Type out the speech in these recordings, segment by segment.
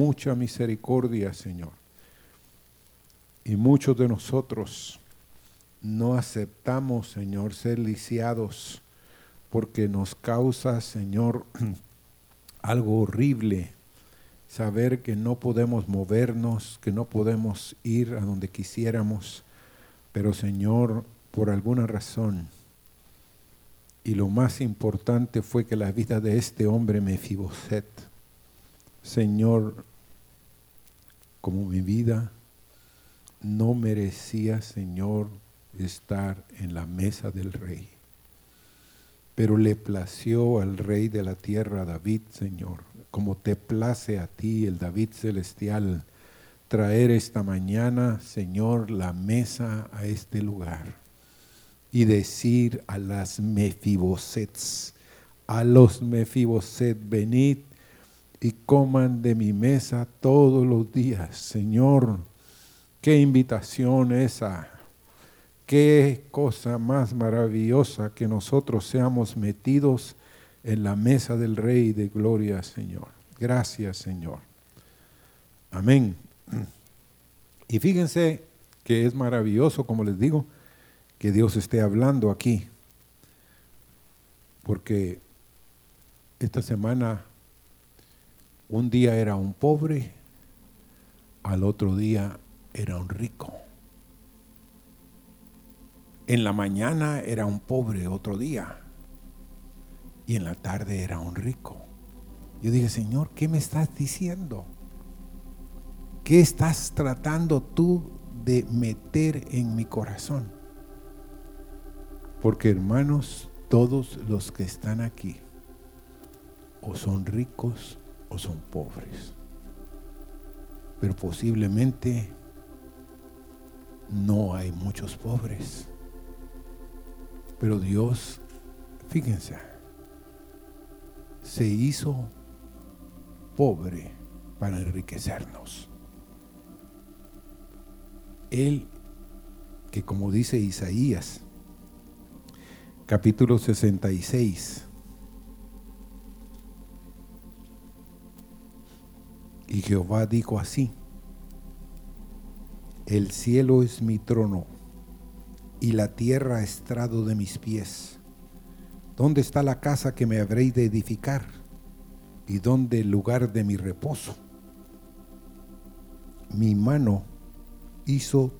mucha misericordia, Señor. Y muchos de nosotros no aceptamos, Señor, ser lisiados porque nos causa, Señor, algo horrible saber que no podemos movernos, que no podemos ir a donde quisiéramos, pero Señor, por alguna razón, y lo más importante fue que la vida de este hombre Mefiboset, Señor, como mi vida, no merecía, Señor, estar en la mesa del rey. Pero le plació al rey de la tierra, David, Señor, como te place a ti, el David celestial, traer esta mañana, Señor, la mesa a este lugar y decir a las Mefibosets, a los Mefiboset, venid y coman de mi mesa todos los días. Señor, qué invitación esa. Qué cosa más maravillosa que nosotros seamos metidos en la mesa del Rey de Gloria, Señor. Gracias, Señor. Amén. Y fíjense que es maravilloso, como les digo, que Dios esté hablando aquí. Porque esta semana un día era un pobre, al otro día era un rico. En la mañana era un pobre otro día y en la tarde era un rico. Yo dije, Señor, ¿qué me estás diciendo? ¿Qué estás tratando tú de meter en mi corazón? Porque hermanos, todos los que están aquí o son ricos o son pobres. Pero posiblemente no hay muchos pobres. Pero Dios, fíjense, se hizo pobre para enriquecernos. Él, que como dice Isaías, capítulo 66, y Jehová dijo así, el cielo es mi trono y la tierra estrado de mis pies. ¿Dónde está la casa que me habréis de edificar? ¿Y dónde el lugar de mi reposo? Mi mano hizo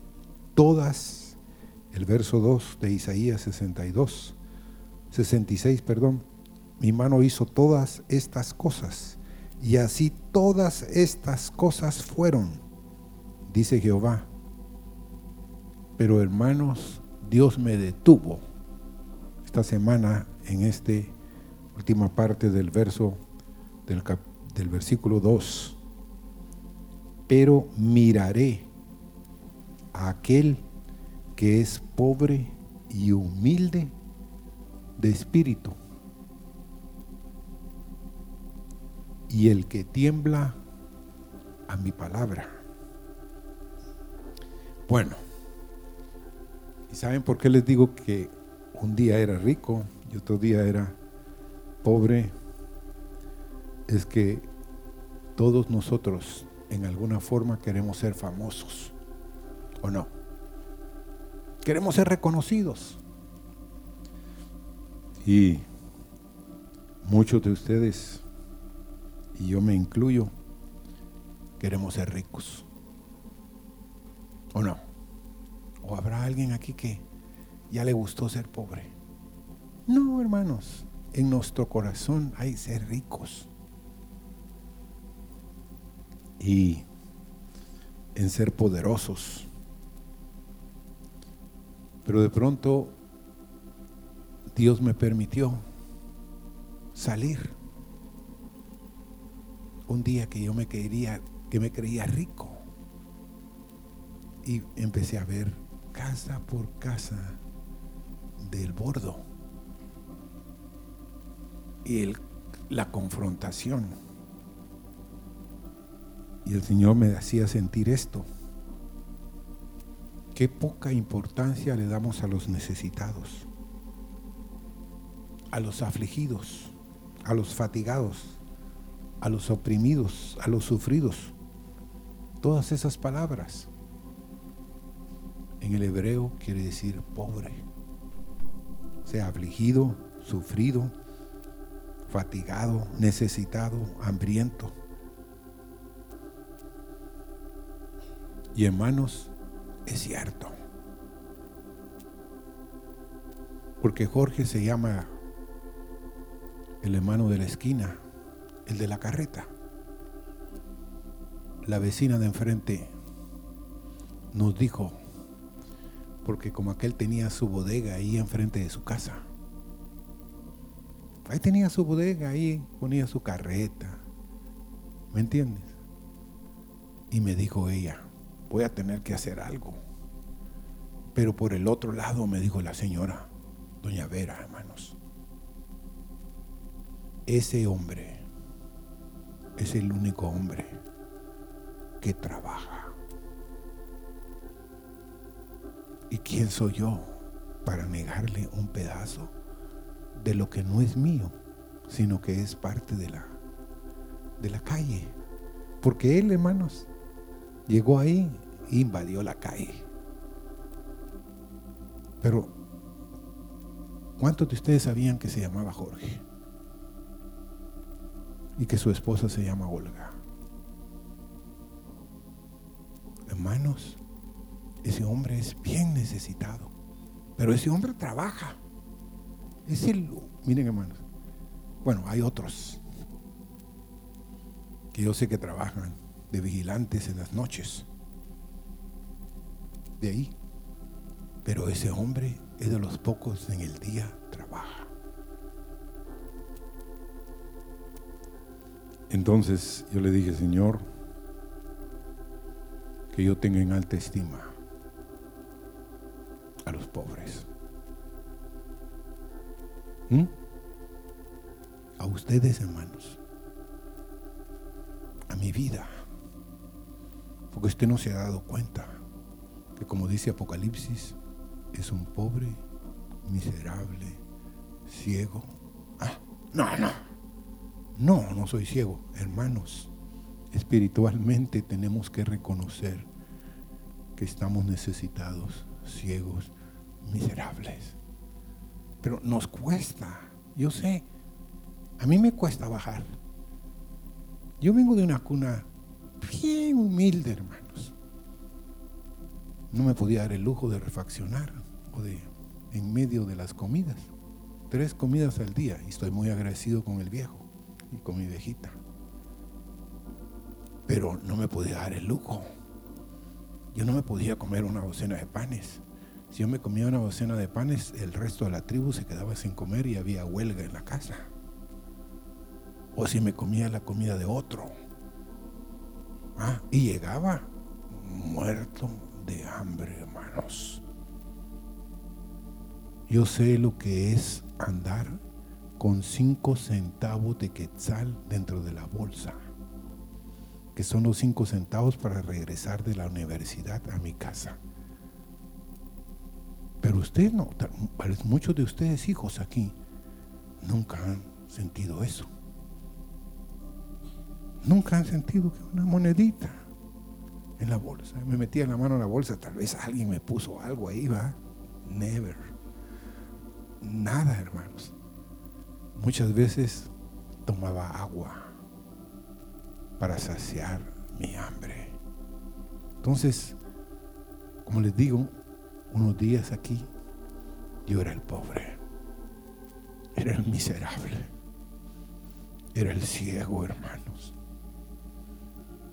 todas, el verso 2 de Isaías 62, 66, perdón, mi mano hizo todas estas cosas, y así todas estas cosas fueron, dice Jehová. Pero hermanos, Dios me detuvo esta semana en esta última parte del verso del, del versículo 2. Pero miraré a aquel que es pobre y humilde de espíritu y el que tiembla a mi palabra. Bueno, ¿Y saben por qué les digo que un día era rico y otro día era pobre? Es que todos nosotros en alguna forma queremos ser famosos, ¿o no? Queremos ser reconocidos. Y muchos de ustedes, y yo me incluyo, queremos ser ricos, ¿o no? ¿O habrá alguien aquí que ya le gustó ser pobre? No, hermanos, en nuestro corazón hay ser ricos. Y en ser poderosos. Pero de pronto Dios me permitió salir un día que yo me quería que me creía rico y empecé a ver casa por casa del bordo. Y la confrontación. Y el Señor me hacía sentir esto. Qué poca importancia le damos a los necesitados, a los afligidos, a los fatigados, a los oprimidos, a los sufridos. Todas esas palabras en el hebreo quiere decir pobre, sea afligido, sufrido, fatigado, necesitado, hambriento. Y hermanos, es cierto. Porque Jorge se llama el hermano de la esquina, el de la carreta. La vecina de enfrente nos dijo, porque como aquel tenía su bodega ahí enfrente de su casa, ahí tenía su bodega, ahí ponía su carreta, ¿me entiendes? Y me dijo ella, voy a tener que hacer algo. Pero por el otro lado me dijo la señora, doña Vera, hermanos, ese hombre es el único hombre que trabaja. ¿Y quién soy yo para negarle un pedazo de lo que no es mío, sino que es parte de la, de la calle? Porque él, hermanos, llegó ahí e invadió la calle. Pero, ¿cuántos de ustedes sabían que se llamaba Jorge? Y que su esposa se llama Olga. Hermanos, ese hombre es bien necesitado. Pero ese hombre trabaja. Es el, miren hermanos, bueno, hay otros que yo sé que trabajan de vigilantes en las noches. De ahí. Pero ese hombre es de los pocos en el día Entonces yo le dije, Señor, que yo tenga en alta estima a los pobres. ¿Mm? A ustedes, hermanos. A mi vida. Porque usted no se ha dado cuenta que como dice Apocalipsis, es un pobre, miserable, ciego. Ah, no, no. No, no soy ciego. Hermanos, espiritualmente tenemos que reconocer que estamos necesitados, ciegos, miserables. Pero nos cuesta, yo sé, a mí me cuesta bajar. Yo vengo de una cuna bien humilde, hermanos. No me podía dar el lujo de refaccionar o de en medio de las comidas. Tres comidas al día y estoy muy agradecido con el viejo y con mi viejita. Pero no me podía dar el lujo. Yo no me podía comer una docena de panes. Si yo me comía una docena de panes, el resto de la tribu se quedaba sin comer y había huelga en la casa. O si me comía la comida de otro. Ah, y llegaba muerto de hambre, hermanos. Yo sé lo que es andar con cinco centavos de quetzal dentro de la bolsa, que son los cinco centavos para regresar de la universidad a mi casa. Pero usted no, muchos de ustedes hijos aquí nunca han sentido eso. Nunca han sentido que una monedita en la bolsa. Me metía la mano en la bolsa, tal vez alguien me puso algo ahí, va. Never. Nada, hermanos. Muchas veces tomaba agua para saciar mi hambre. Entonces, como les digo, unos días aquí, yo era el pobre, era el miserable, era el ciego, hermanos.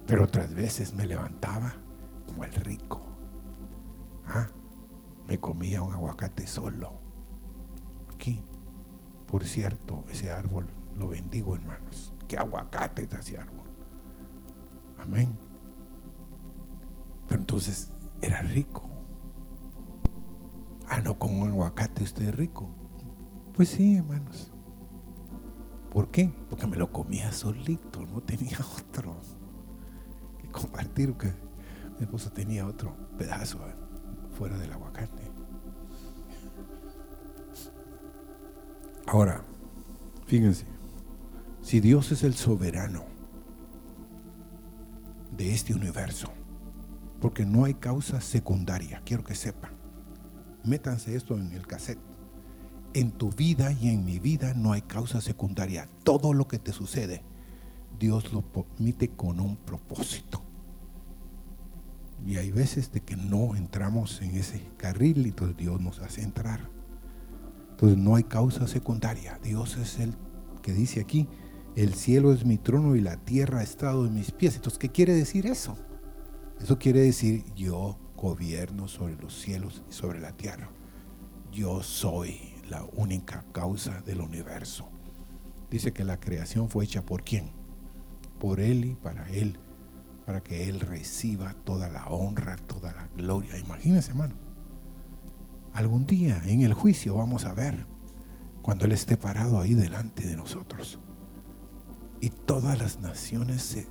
Pero otras veces me levantaba como el rico. ¿Ah? Me comía un aguacate solo. Aquí, por cierto, ese árbol lo bendigo, hermanos. Qué aguacate es ese árbol. Amén. Pero entonces era rico. Ah, no, con un aguacate usted es rico. Pues sí, hermanos. ¿Por qué? Porque me lo comía solito, no tenía otro que compartir, que mi esposo tenía otro pedazo eh, fuera del aguacate. Ahora, fíjense, si Dios es el soberano de este universo. Porque no hay causa secundaria, quiero que sepan. Métanse esto en el cassette. En tu vida y en mi vida no hay causa secundaria. Todo lo que te sucede, Dios lo permite con un propósito. Y hay veces de que no entramos en ese carril y entonces Dios nos hace entrar. Entonces no hay causa secundaria. Dios es el que dice aquí, el cielo es mi trono y la tierra ha estado en mis pies. Entonces, ¿qué quiere decir eso? Eso quiere decir yo gobierno sobre los cielos y sobre la tierra. Yo soy la única causa del universo. Dice que la creación fue hecha por quién? Por Él y para Él para que Él reciba toda la honra, toda la gloria. Imagínense, hermano. Algún día en el juicio vamos a ver cuando Él esté parado ahí delante de nosotros y todas las naciones se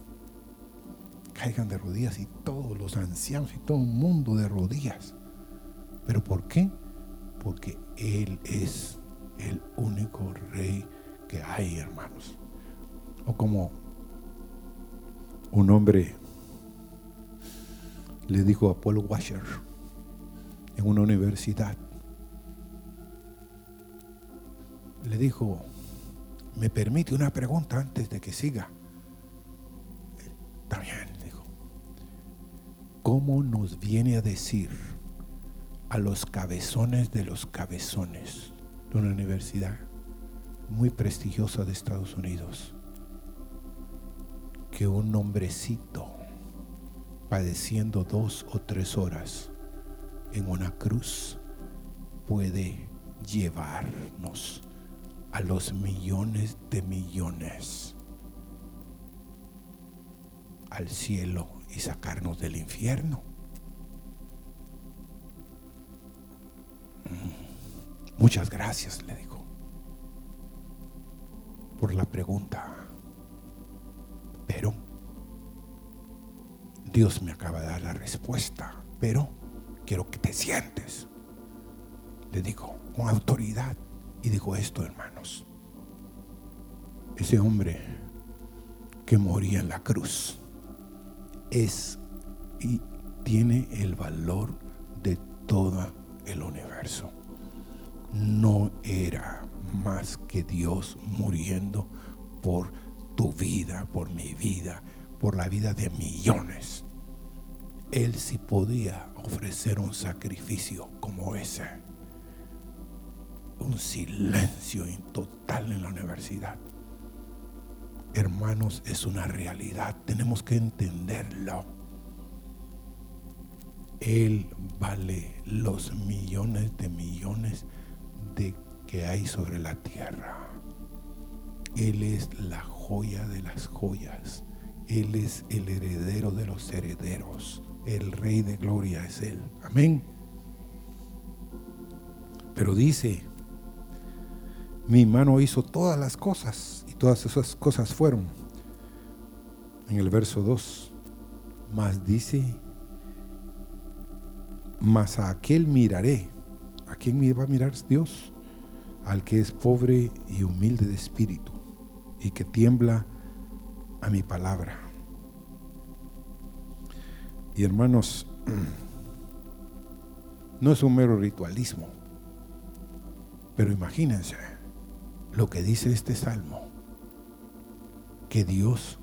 caigan de rodillas y todos los ancianos y todo el mundo de rodillas. ¿Pero por qué? Porque Él es el único rey que hay, hermanos. O como un hombre le dijo a Paul Washer en una universidad. Le dijo, ¿me permite una pregunta antes de que siga? También dijo, ¿cómo nos viene a decir a los cabezones de los cabezones de una universidad muy prestigiosa de Estados Unidos que un hombrecito padeciendo dos o tres horas en una cruz puede llevarnos a los millones de millones al cielo y sacarnos del infierno. Mm. Muchas gracias, le digo, por la pregunta. Pero Dios me acaba de dar la respuesta, pero quiero que te sientes. Le digo, con autoridad. Y digo esto, hermanos. Ese hombre que moría en la cruz es y tiene el valor de todo el universo. No era más que Dios muriendo por tu vida, por mi vida, por la vida de millones. Él sí podía ofrecer un sacrificio como ese. Un silencio total en la universidad. Hermanos, es una realidad. Tenemos que entenderlo. Él vale los millones de millones de que hay sobre la tierra. Él es la joya de las joyas. Él es el heredero de los herederos. El rey de gloria es Él. Amén. Pero dice, mi mano hizo todas las cosas y todas esas cosas fueron. En el verso 2, más dice, mas a aquel miraré. ¿A quién me va a mirar Dios? Al que es pobre y humilde de espíritu y que tiembla a mi palabra. Y hermanos, no es un mero ritualismo, pero imagínense lo que dice este salmo, que Dios,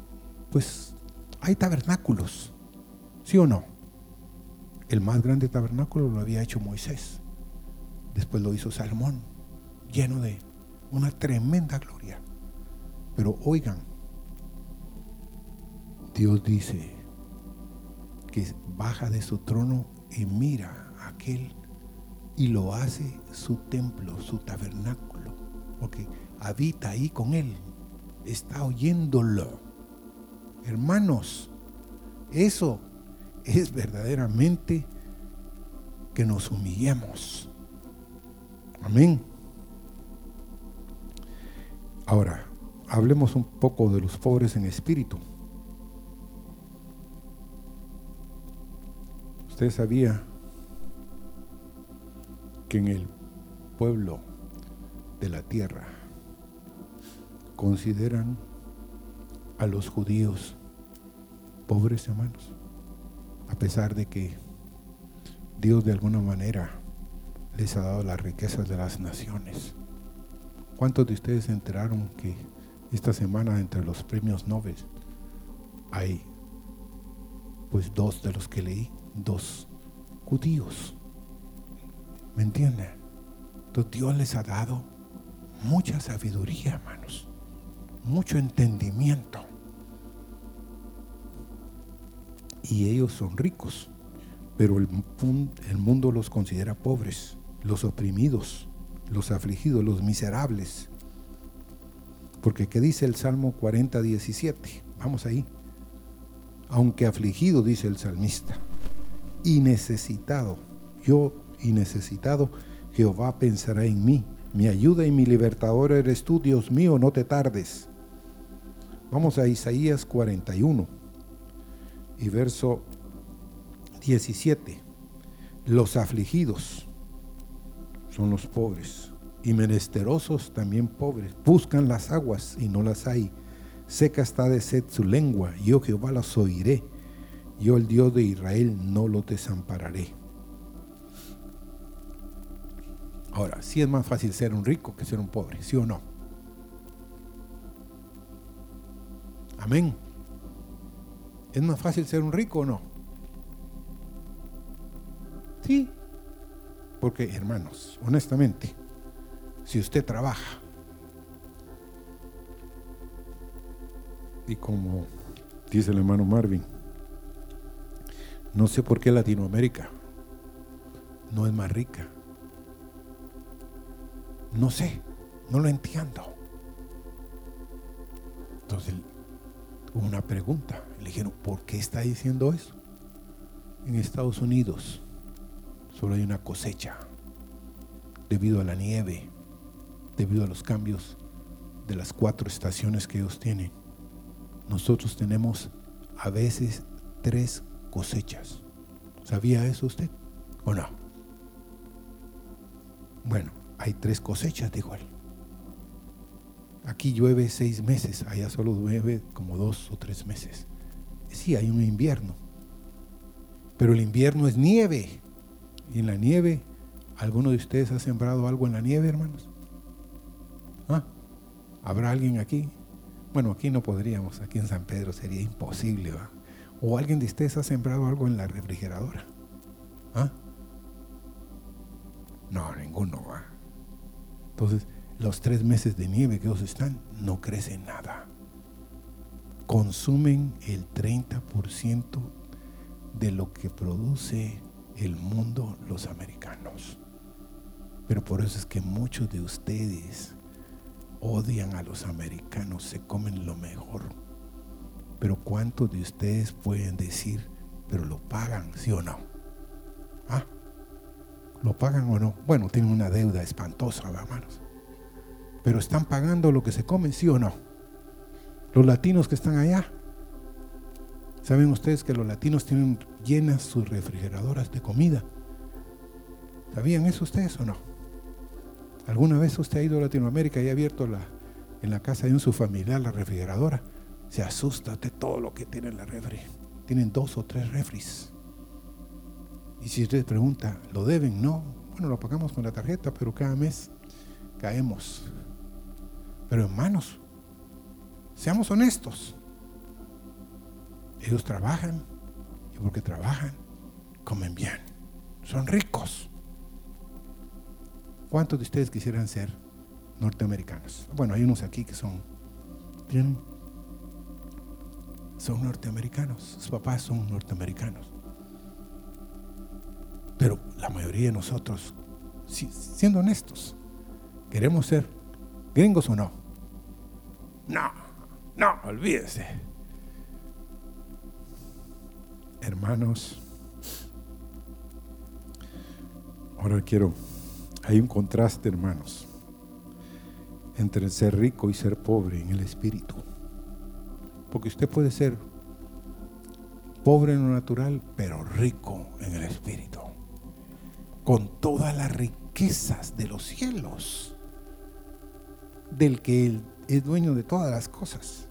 pues hay tabernáculos, ¿sí o no? El más grande tabernáculo lo había hecho Moisés, después lo hizo Salmón, lleno de una tremenda gloria. Pero oigan, Dios dice que baja de su trono y mira a aquel y lo hace su templo, su tabernáculo, porque habita ahí con él, está oyéndolo. Hermanos, eso es verdaderamente que nos humillemos. Amén. Ahora, hablemos un poco de los pobres en espíritu. Usted sabía que en el pueblo de la tierra consideran a los judíos pobres, hermanos. A pesar de que Dios de alguna manera les ha dado las riquezas de las naciones. ¿Cuántos de ustedes se enteraron que esta semana entre los premios Nobel hay pues dos de los que leí, dos judíos? ¿Me entienden? Entonces Dios les ha dado mucha sabiduría, hermanos, mucho entendimiento. Y ellos son ricos, pero el, mundo los considera pobres, los oprimidos, los afligidos, los miserables. Porque ¿qué dice el Salmo 40, 17? Vamos ahí. Aunque afligido, dice el salmista, y necesitado, yo y necesitado, Jehová pensará en mí. Mi ayuda y mi libertador eres tú, Dios mío, no te tardes. Vamos a Isaías 41 y verso 17. Los afligidos son los pobres y menesterosos también pobres. Buscan las aguas y no las hay. Seca está de sed su lengua. Yo Jehová las oiré. Yo el Dios de Israel no lo desampararé. Ahora, sí es más fácil ser un rico que ser un pobre, ¿sí o no? Amén. ¿Es más fácil ser un rico o no? Sí. Porque, hermanos, honestamente, si usted trabaja y como dice el hermano Marvin, no sé por qué Latinoamérica no es más rica. No sé, no lo entiendo. Entonces hubo una pregunta. Le dijeron, ¿por qué está diciendo eso? En Estados Unidos solo hay una cosecha debido a la nieve, debido a los cambios de las cuatro estaciones que ellos tienen. Nosotros tenemos a veces tres cosechas. ¿Sabía eso usted o no? Bueno, hay tres cosechas, dijo él. Aquí llueve seis meses, allá solo llueve como dos o tres meses. Sí, hay un invierno, pero el invierno es nieve. Y en la nieve, ¿alguno de ustedes ha sembrado algo en la nieve, hermanos? ¿Ah? ¿Habrá alguien aquí? Bueno, aquí no podríamos, aquí en San Pedro sería imposible, ¿va? ¿O alguien de ustedes ha sembrado algo en la refrigeradora? ¿Ah? No, ninguno, ¿va? Entonces, los tres meses de nieve que ellos están, no crece nada. Consumen el 30% de lo que produce el mundo los americanos. Pero por eso es que muchos de ustedes odian a los americanos, se comen lo mejor. Pero ¿cuántos de ustedes pueden decir, pero lo pagan, sí o no? ¿Ah? ¿Lo pagan o no? Bueno, tienen una deuda espantosa, hermanos. Pero están pagando lo que se comen, sí o no. Los latinos que están allá. ¿Saben ustedes que los latinos tienen llenas sus refrigeradoras de comida? ¿Sabían eso ustedes o no? ¿Alguna vez usted ha ido a Latinoamérica y ha abierto la, en la casa de un su familiar la refrigeradora? Se asusta de todo lo que tiene la refri. Tienen dos o tres refris. Y si usted pregunta, ¿lo deben? No. Bueno, lo pagamos con la tarjeta, pero cada mes caemos. Pero hermanos, seamos honestos. Ellos trabajan y porque trabajan, comen bien. Son ricos. ¿Cuántos de ustedes quisieran ser norteamericanos? Bueno, hay unos aquí que son, son norteamericanos. Sus papás son norteamericanos. Pero la mayoría de nosotros, siendo honestos, queremos ser gringos o no. No, no, olvídese. Hermanos, ahora quiero, hay un contraste, hermanos, entre ser rico y ser pobre en el espíritu. Porque usted puede ser pobre en lo natural, pero rico en el espíritu con todas las riquezas de los cielos, del que Él es dueño de todas las cosas.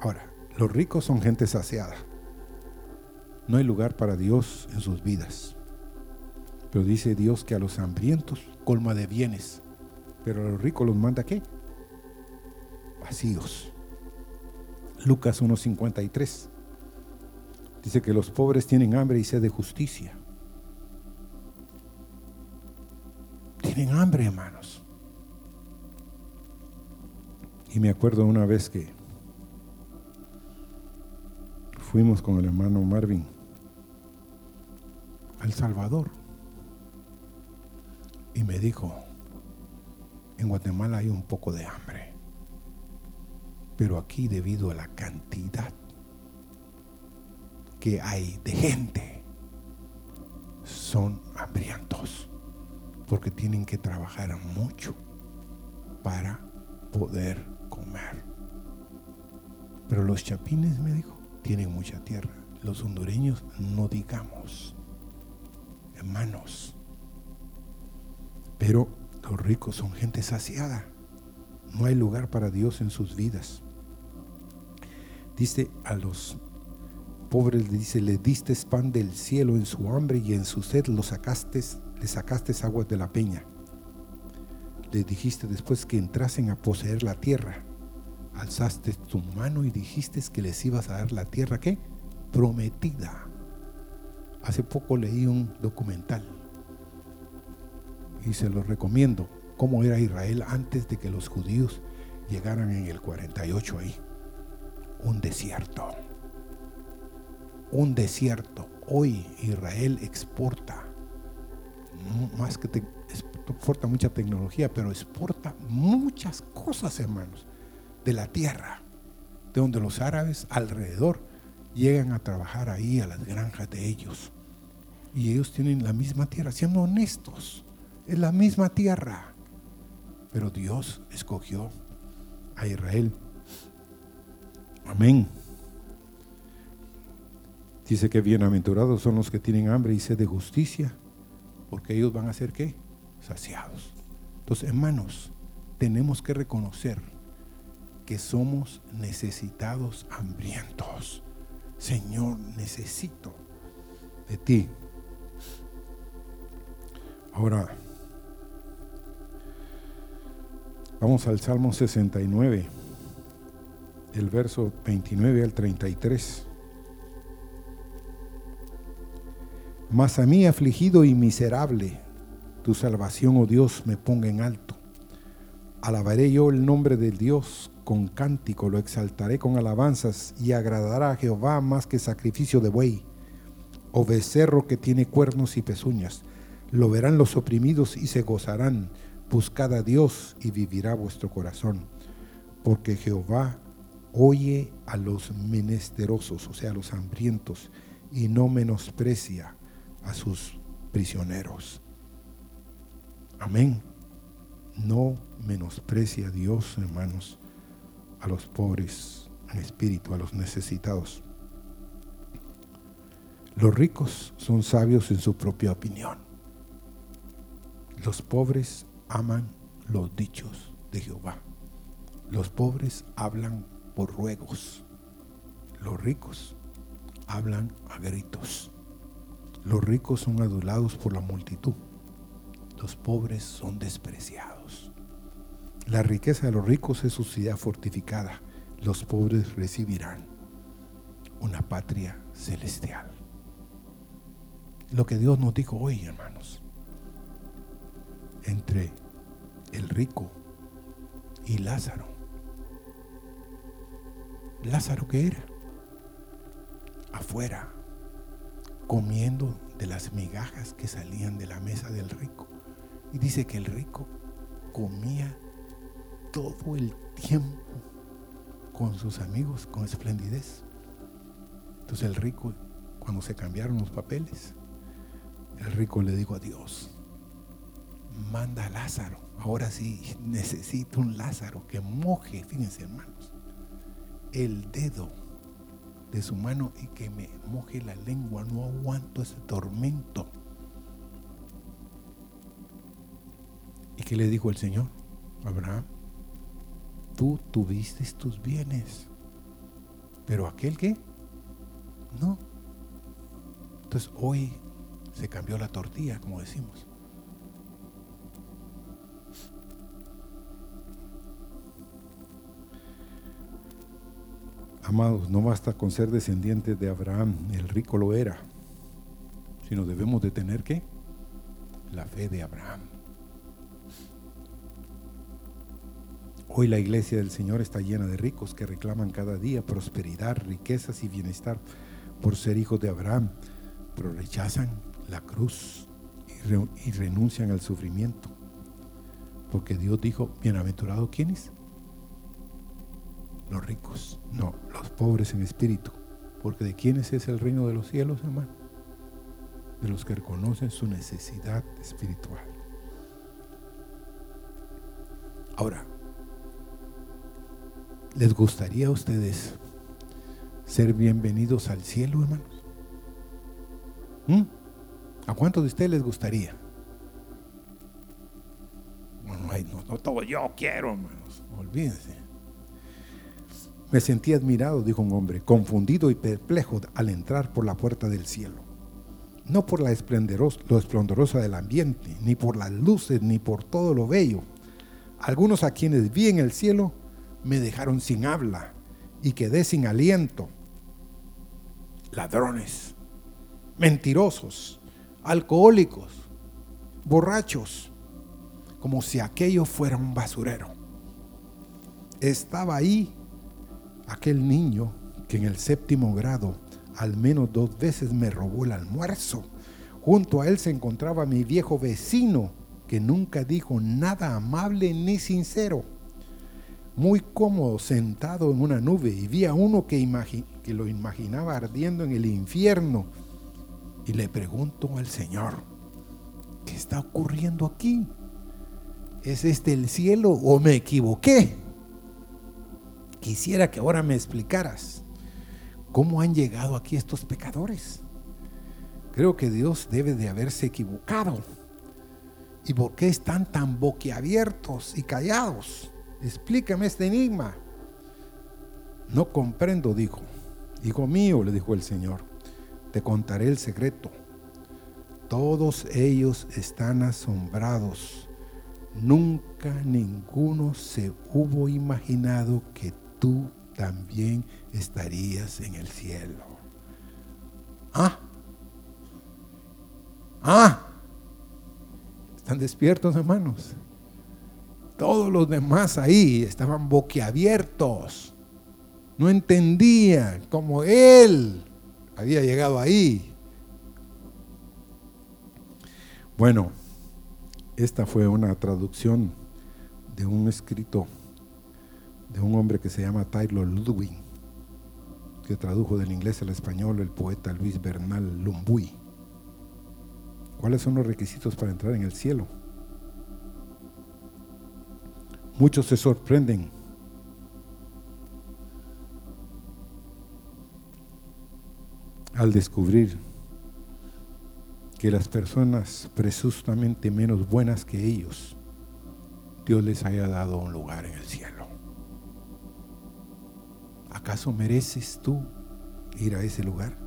Ahora, los ricos son gente saciada. no hay lugar para Dios en sus vidas. Pero dice Dios que a los hambrientos colma de bienes, pero a los ricos los manda qué? Vacíos. Lucas 1.53 dice que los pobres tienen hambre y sed de justicia. Tienen hambre, hermanos. Y me acuerdo una vez que fuimos con el hermano Marvin al Salvador. Y me dijo, en Guatemala hay un poco de hambre, pero aquí debido a la cantidad que hay de gente, son hambrientos, porque tienen que trabajar mucho para poder comer. Pero los chapines, me dijo, tienen mucha tierra. Los hondureños no digamos, hermanos. Pero los ricos son gente saciada. No hay lugar para Dios en sus vidas. Dice a los pobres, dice, le diste pan del cielo en su hambre y en su sed lo sacaste, le sacaste aguas de la peña. Le dijiste después que entrasen a poseer la tierra alzaste tu mano y dijiste que les ibas a dar la tierra ¿qué? prometida. Hace poco leí un documental y se lo recomiendo, cómo era Israel antes de que los judíos llegaran en el 48 ahí. Un desierto. Un desierto. Hoy Israel exporta más que exporta mucha tecnología, pero exporta muchas cosas, hermanos de la tierra, de donde los árabes alrededor llegan a trabajar ahí a las granjas de ellos. Y ellos tienen la misma tierra, siendo honestos, es la misma tierra. Pero Dios escogió a Israel. Amén. Dice que bienaventurados son los que tienen hambre y sed de justicia, porque ellos van a ser qué? Saciados. Entonces, hermanos, tenemos que reconocer que somos necesitados, hambrientos. Señor, necesito de ti. Ahora, vamos al Salmo 69, el verso 29 al 33. Mas a mí afligido y miserable, tu salvación, oh Dios, me ponga en alto. Alabaré yo el nombre del Dios con cántico, lo exaltaré con alabanzas y agradará a Jehová más que sacrificio de buey o becerro que tiene cuernos y pezuñas. Lo verán los oprimidos y se gozarán. Buscad a Dios y vivirá vuestro corazón. Porque Jehová oye a los menesterosos, o sea, a los hambrientos, y no menosprecia a sus prisioneros. Amén. No menosprecia a Dios, hermanos, a los pobres en espíritu, a los necesitados. Los ricos son sabios en su propia opinión. Los pobres aman los dichos de Jehová. Los pobres hablan por ruegos. Los ricos hablan a gritos. Los ricos son adulados por la multitud. Los pobres son despreciados. La riqueza de los ricos es su ciudad fortificada. Los pobres recibirán una patria celestial. Lo que Dios nos dijo hoy, hermanos, entre el rico y Lázaro. Lázaro qué era? Afuera, comiendo de las migajas que salían de la mesa del rico. Y dice que el rico comía todo el tiempo con sus amigos con esplendidez. Entonces el rico, cuando se cambiaron los papeles, el rico le dijo a Dios, manda a Lázaro. Ahora sí, necesito un Lázaro que moje, fíjense hermanos, el dedo de su mano y que me moje la lengua. No aguanto ese tormento. ¿Y qué le dijo el Señor? Abraham, tú tuviste tus bienes, pero aquel que no. Entonces hoy se cambió la tortilla, como decimos. Amados, no basta con ser descendientes de Abraham, el rico lo era, sino debemos de tener qué? La fe de Abraham. Hoy la iglesia del Señor está llena de ricos que reclaman cada día prosperidad, riquezas y bienestar por ser hijos de Abraham, pero rechazan la cruz y, renuncian al sufrimiento. Porque Dios dijo, bienaventurado quiénes? Los ricos, no, los pobres en espíritu. Porque de quiénes es el reino de los cielos, hermano? De los que reconocen su necesidad espiritual. Ahora, ¿les gustaría a ustedes ser bienvenidos al cielo, hermanos? ¿Mm? ¿A cuántos de ustedes les gustaría? no, no, todo yo quiero, hermanos. Olvídense. Me sentí admirado, dijo un hombre, confundido y perplejo al entrar por la puerta del cielo. No por la lo esplendorosa del ambiente, ni por las luces, ni por todo lo bello. Algunos a quienes vi en el cielo me dejaron sin habla y quedé sin aliento. Ladrones, mentirosos, alcohólicos, borrachos, como si aquello fuera un basurero. Estaba ahí aquel niño que en el séptimo grado al menos dos veces me robó el almuerzo. Junto a él se encontraba mi viejo vecino, que nunca dijo nada amable ni sincero. Muy cómodo sentado en una nube y vi a uno que, lo imaginaba ardiendo en el infierno y le pregunto al Señor, ¿qué está ocurriendo aquí? ¿Es este el cielo o me equivoqué? Quisiera que ahora me explicaras cómo han llegado aquí estos pecadores. Creo que Dios debe de haberse equivocado. ¿Y por qué están tan boquiabiertos y callados? Explícame este enigma. No comprendo, dijo. Hijo mío, le dijo el Señor te contaré el secreto. Todos ellos están asombrados. Nunca ninguno se hubo imaginado que tú también estarías en el cielo. Ah, ah, están despiertos hermanos. Todos los demás ahí estaban boquiabiertos. No entendían como él había llegado ahí. Bueno, esta fue una traducción de un escrito de un hombre que se llama Taylor Ludwig, que tradujo del inglés al español el poeta Luis Bernal Lumbuy. ¿Cuáles son los requisitos para entrar en el cielo? Muchos se sorprenden al descubrir que las personas presuntamente menos buenas que ellos, Dios les haya dado un lugar en el cielo. ¿Acaso mereces tú ir a ese lugar?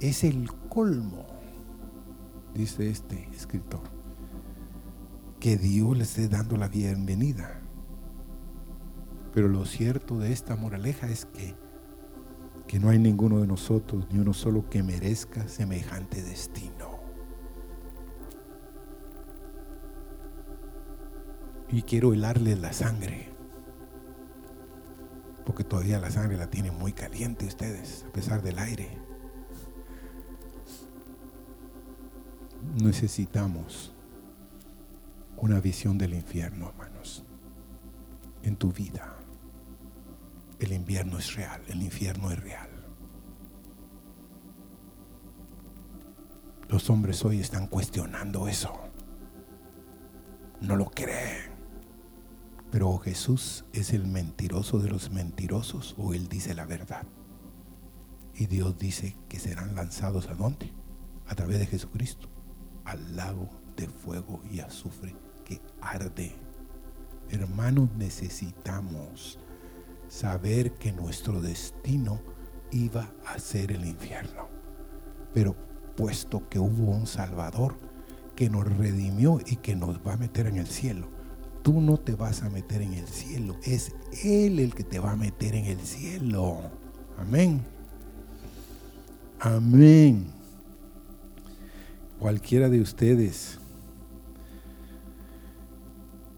Es el colmo, dice este escritor, que Dios les esté dando la bienvenida. Pero lo cierto de esta moraleja es que que no hay ninguno de nosotros, ni uno solo, que merezca semejante destino. Y quiero helarle la sangre, porque todavía la sangre la tienen muy caliente ustedes, a pesar del aire. Necesitamos una visión del infierno, hermanos, en tu vida. El invierno es real, el infierno es real. Los hombres hoy están cuestionando eso. No lo creen. Pero Jesús es el mentiroso de los mentirosos o Él dice la verdad. Y Dios dice que serán lanzados a dónde? A través de Jesucristo. Al lago de fuego y azufre que arde. Hermanos, necesitamos saber que nuestro destino iba a ser el infierno. Pero puesto que hubo un Salvador que nos redimió y que nos va a meter en el cielo, tú no te vas a meter en el cielo, es Él el que te va a meter en el cielo. Amén. Amén. Cualquiera de ustedes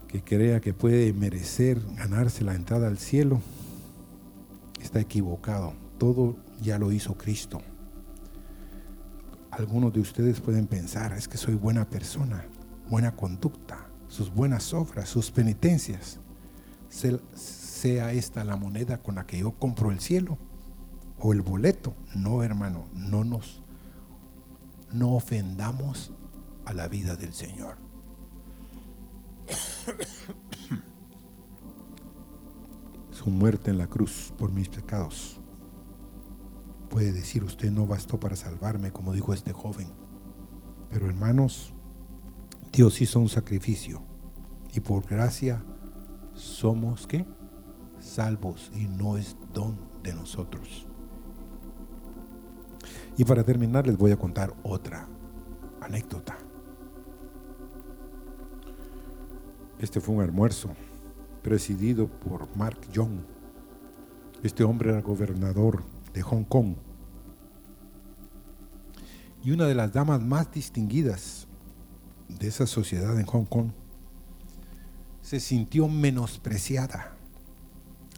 que crea que puede merecer ganarse la entrada al cielo, está equivocado. Todo ya lo hizo Cristo. Algunos de ustedes pueden pensar, es que soy buena persona, buena conducta, sus buenas obras, sus penitencias. Sea esta la moneda con la que yo compro el cielo o el boleto. No, hermano, no nos no ofendamos a la vida del Señor. Su muerte en la cruz por mis pecados. Puede decir usted no bastó para salvarme, como dijo este joven. Pero hermanos, Dios hizo un sacrificio y por gracia somos qué? Salvos y no es don de nosotros. Y para terminar les voy a contar otra anécdota. Este fue un almuerzo presidido por Mark Young. Este hombre era gobernador de Hong Kong. Y una de las damas más distinguidas de esa sociedad en Hong Kong se sintió menospreciada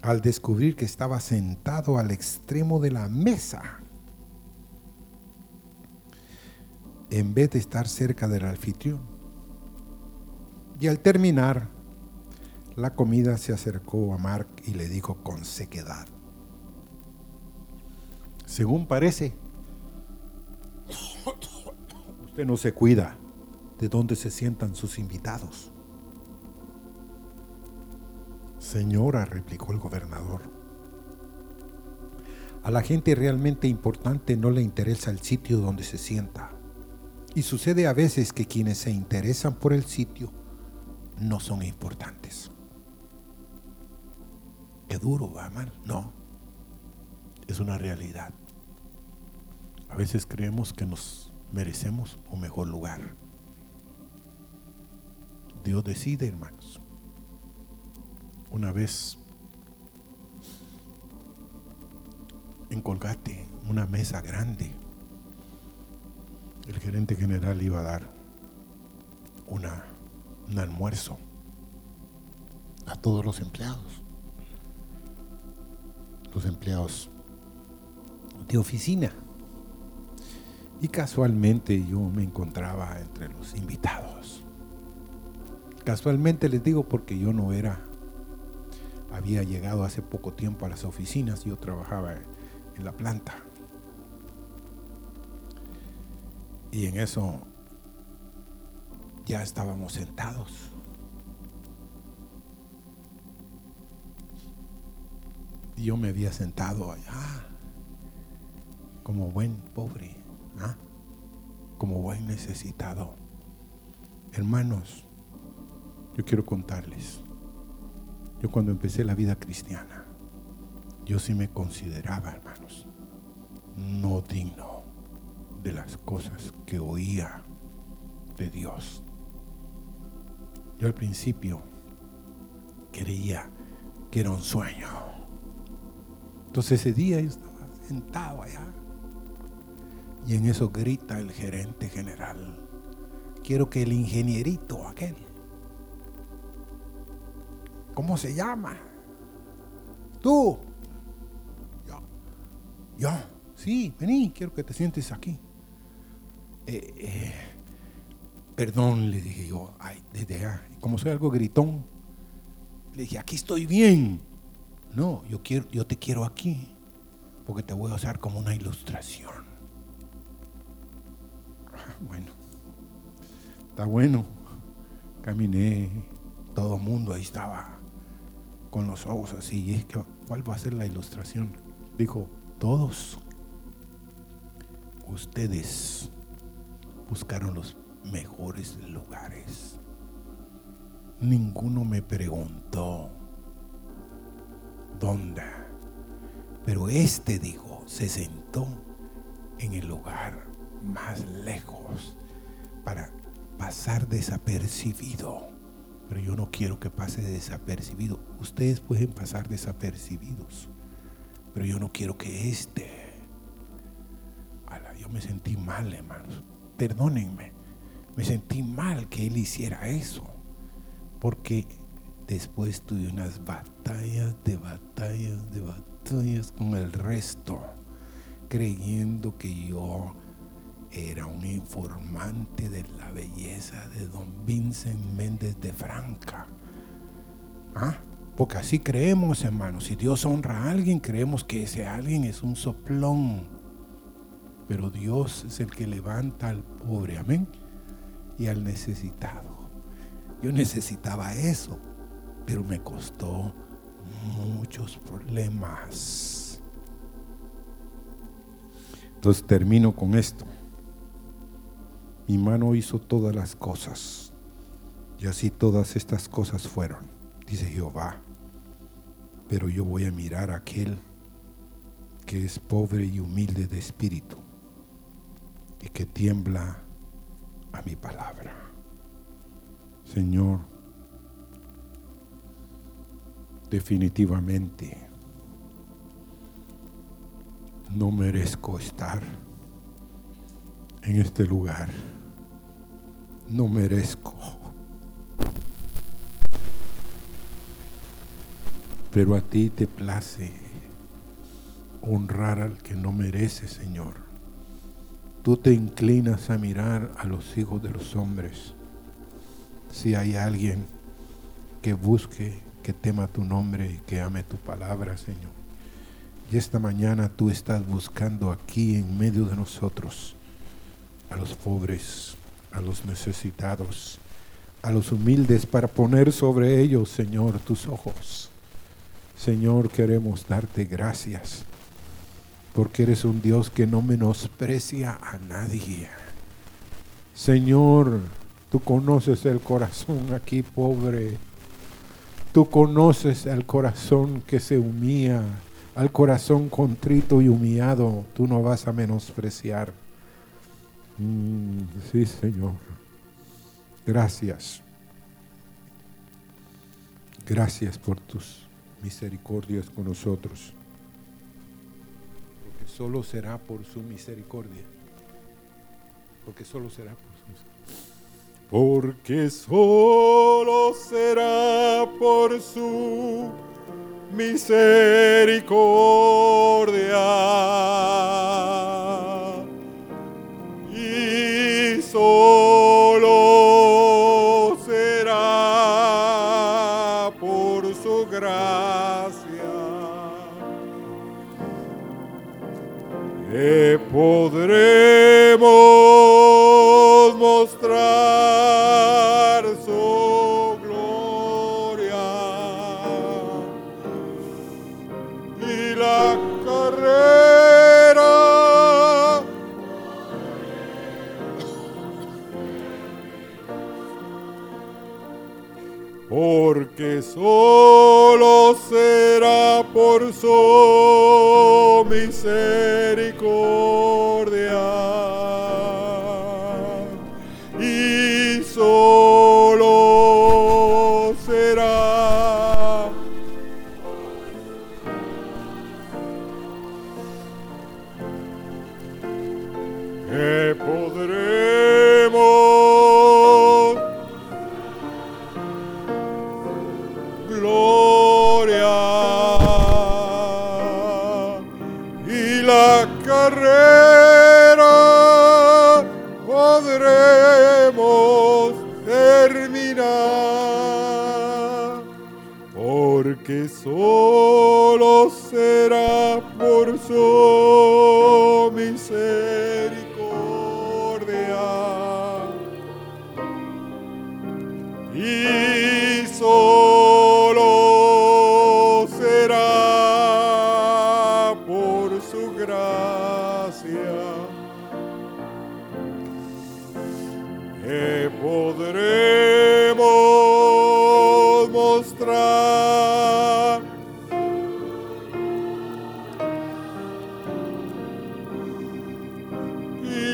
al descubrir que estaba sentado al extremo de la mesa. En vez de estar cerca del anfitrión. Y al terminar la comida se acercó a Mark y le dijo con sequedad, según parece, usted no se cuida de dónde se sientan sus invitados. Señora, replicó el gobernador, a la gente realmente importante no le interesa el sitio donde se sienta. Y sucede a veces que quienes se interesan por el sitio no son importantes. ¿Es duro, va mal? No. Es una realidad. A veces creemos que nos merecemos un mejor lugar. Dios decide, hermanos. Una vez en Colgate, una mesa grande, el gerente general iba a dar una un almuerzo a todos los empleados. Los empleados de oficina. Y casualmente yo me encontraba entre los invitados. Casualmente les digo porque yo no era, había llegado hace poco tiempo a las oficinas, yo trabajaba en la planta. Y en eso ya estábamos sentados. Y yo me había sentado allá como buen pobre, ¿ah? como buen necesitado. Hermanos, yo quiero contarles, yo cuando empecé la vida cristiana, yo sí me consideraba, hermanos, no digno de las cosas que oía de Dios. Yo al principio creía que era un sueño. Entonces ese día yo estaba sentado allá y en eso grita el gerente general. Quiero que el ingenierito aquel, ¿cómo se llama? Tú. Yo. Yo. Sí, vení, quiero que te sientes aquí. Eh, eh, Perdón, le dije yo, ay, desde como soy algo gritón, le dije, aquí estoy bien. No, yo, quiero, yo te quiero aquí, porque te voy a usar como una ilustración. Ah, bueno, está bueno. Caminé, todo el mundo ahí estaba con los ojos así. es que, ¿cuál va a ser la ilustración? Dijo, todos ustedes buscaron los mejores lugares. Ninguno me preguntó dónde, pero este dijo, se sentó en el lugar más lejos para pasar desapercibido. Pero yo no quiero que pase desapercibido. Ustedes pueden pasar desapercibidos. Pero yo no quiero que este... yo me sentí mal, hermanos. Perdónenme. Me sentí mal que él hiciera eso. Porque después tuve unas batallas de batallas de batallas con el resto. Creyendo que yo era un informante de la belleza de don Vincent Méndez de Franca. ¿Ah? Porque así creemos, hermanos. Si Dios honra a alguien, creemos que ese alguien es un soplón. Pero Dios es el que levanta al pobre, amén, y al necesitado. Yo necesitaba eso, pero me costó muchos problemas. Entonces termino con esto. Mi mano hizo todas las cosas, y así todas estas cosas fueron, dice Jehová. Pero yo voy a mirar a aquel que es pobre y humilde de espíritu y que tiembla a mi palabra. Señor, definitivamente no merezco estar en este lugar no merezco. Pero a ti te place honrar al que no merece, Señor. Tú te inclinas a mirar a los hijos de los hombres. Si hay alguien que busque, que tema tu nombre y que ame tu palabra, Señor. Y esta mañana tú estás buscando aquí en medio de nosotros a los pobres, a los necesitados, a los humildes, para poner sobre ellos, Señor, tus ojos. Señor, queremos darte gracias, porque eres un Dios que no menosprecia a nadie. Señor, tú conoces el corazón aquí pobre. Tú conoces el corazón que se humilla, al corazón contrito y humillado. Tú no vas a menospreciar. Mm, sí, Señor. Gracias. Gracias por tus misericordias con nosotros. Porque solo será por su misericordia. Porque solo será por su misericordia. Porque solo será por su misericordia solo será por su gracia. Que podremos su misericordia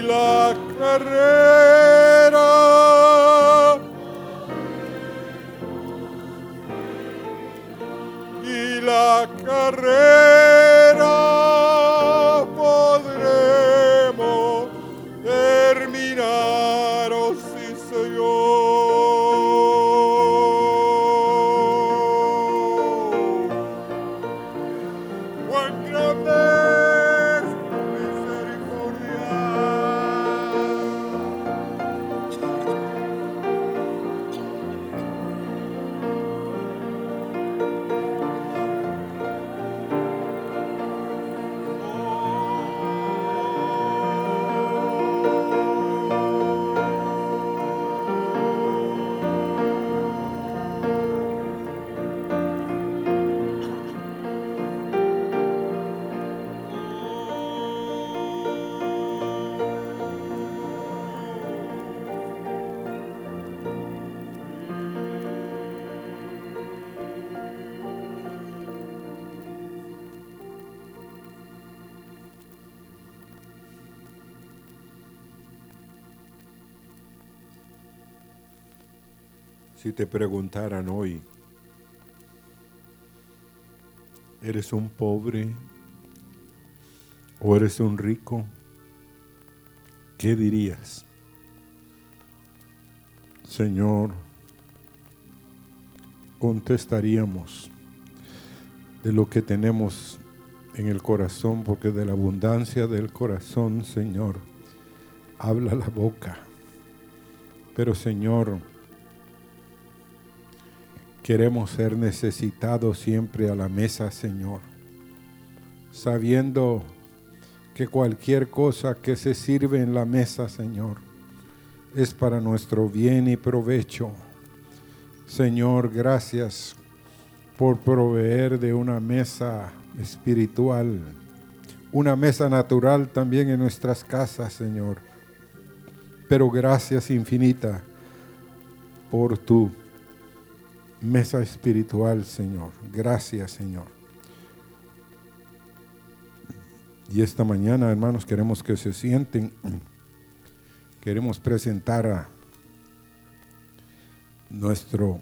y la Si te preguntaran hoy, ¿eres un pobre o eres un rico? ¿Qué dirías? Señor, contestaríamos de lo que tenemos en el corazón, porque de la abundancia del corazón, Señor, habla la boca. Pero Señor, Queremos ser necesitados siempre a la mesa, Señor, sabiendo que cualquier cosa que se sirve en la mesa, Señor, es para nuestro bien y provecho. Señor, gracias por proveer de una mesa espiritual, una mesa natural también en nuestras casas, Señor. Pero gracias infinita por tu mesa espiritual, Señor. Gracias, Señor. Y esta mañana, hermanos, queremos que se sienten. Queremos presentar a nuestro